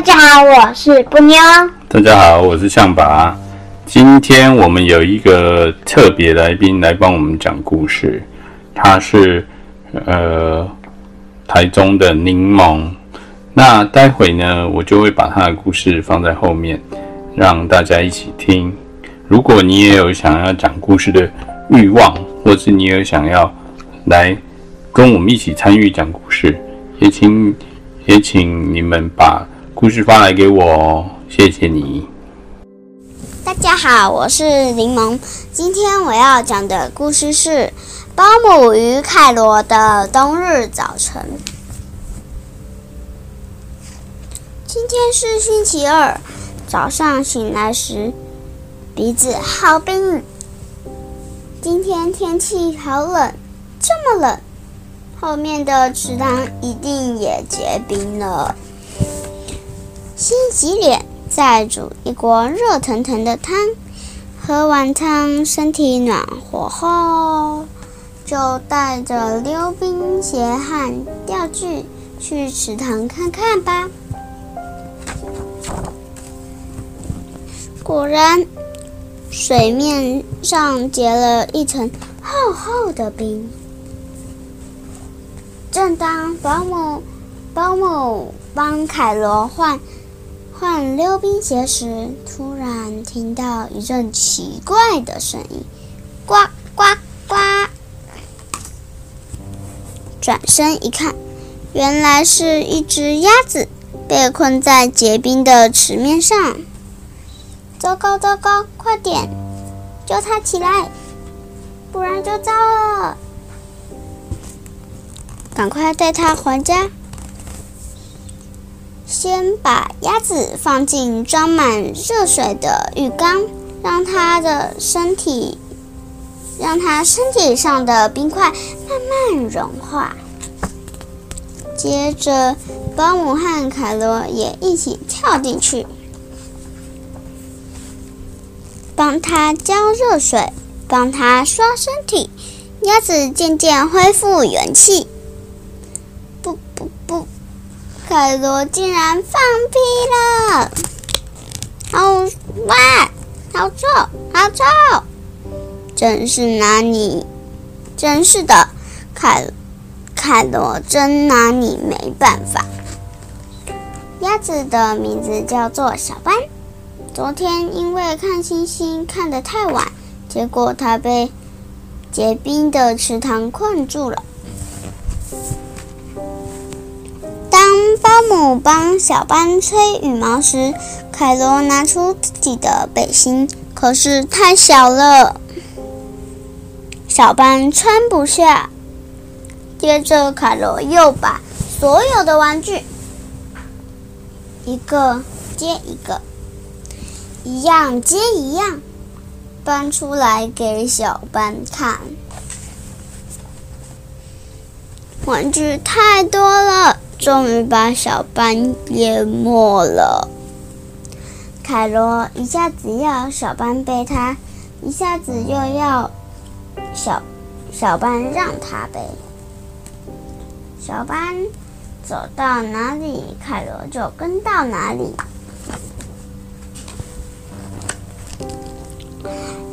大家好，我是布妞。大家好，我是象拔。今天我们有一个特别来宾来帮我们讲故事，他是呃台中的柠檬。那待会呢，我就会把他的故事放在后面，让大家一起听。如果你也有想要讲故事的欲望，或是你有想要来跟我们一起参与讲故事，也请也请你们把故事发来给我，谢谢你。大家好，我是柠檬。今天我要讲的故事是《包姆与凯罗的冬日早晨》。今天是星期二，早上醒来时，鼻子好冰。今天天气好冷，这么冷，后面的池塘一定也结冰了。先洗脸，再煮一锅热腾腾的汤。喝完汤，身体暖和后，就带着溜冰鞋和钓具去池塘看看吧。果然，水面上结了一层厚厚的冰。正当保姆保姆帮凯罗换换溜冰鞋时，突然听到一阵奇怪的声音：“呱呱呱！”转身一看，原来是一只鸭子被困在结冰的池面上。糟糕，糟糕！快点救它起来，不然就糟了！赶快带它回家。先把鸭子放进装满热水的浴缸，让它的身体，让它身体上的冰块慢慢融化。接着，保姆和凯罗也一起跳进去。帮它浇热水，帮它刷身体，鸭子渐渐恢复元气。凯罗竟然放屁了！好哇，好臭，好臭！真是拿你，真是的，凯凯罗真拿你没办法。鸭子的名字叫做小班。昨天因为看星星看得太晚，结果他被结冰的池塘困住了。汤姆帮小班吹羽毛时，凯罗拿出自己的背心，可是太小了，小班穿不下。接着，凯罗又把所有的玩具一个接一个。一样接一样，搬出来给小班看。玩具太多了，终于把小班淹没了。凯罗一下子要小班背他，一下子又要小小班让他背。小班走到哪里，凯罗就跟到哪里。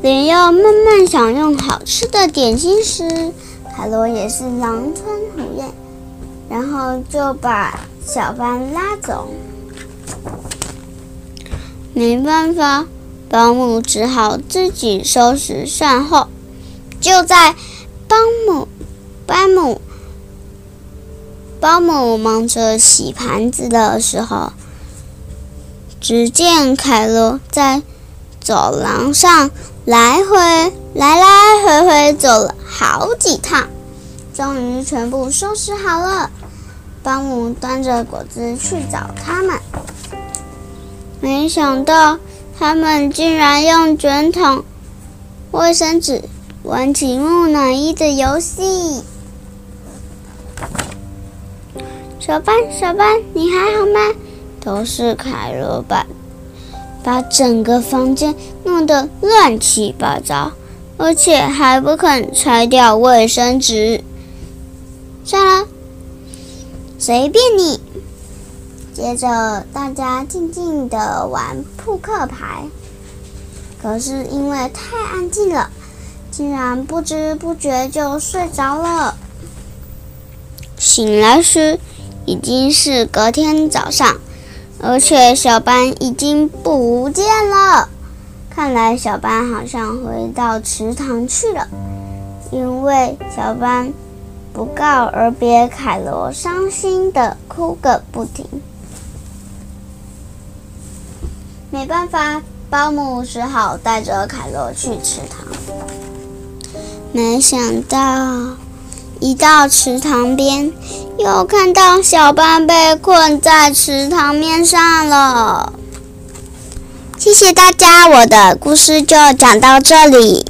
连要慢慢享用好吃的点心时，凯罗也是狼吞虎咽，然后就把小班拉走。没办法，保姆只好自己收拾善后。就在保姆、保姆、保姆忙着洗盘子的时候，只见凯罗在走廊上。来回来来回回走了好几趟，终于全部收拾好了。保姆端着果子去找他们，没想到他们竟然用卷筒、卫生纸玩起木乃伊的游戏。小班，小班，你还好吗？都是凯罗吧。把整个房间弄得乱七八糟，而且还不肯拆掉卫生纸。算了，随便你。”接着，大家静静的玩扑克牌。可是因为太安静了，竟然不知不觉就睡着了。醒来时，已经是隔天早上，而且小班已经不见了。看来小班好像回到池塘去了，因为小班不告而别，凯罗伤心的哭个不停。没办法，保姆只好带着凯罗去池塘。没想到，一到池塘边，又看到小班被困在池塘面上了。谢谢大家，我的故事就讲到这里。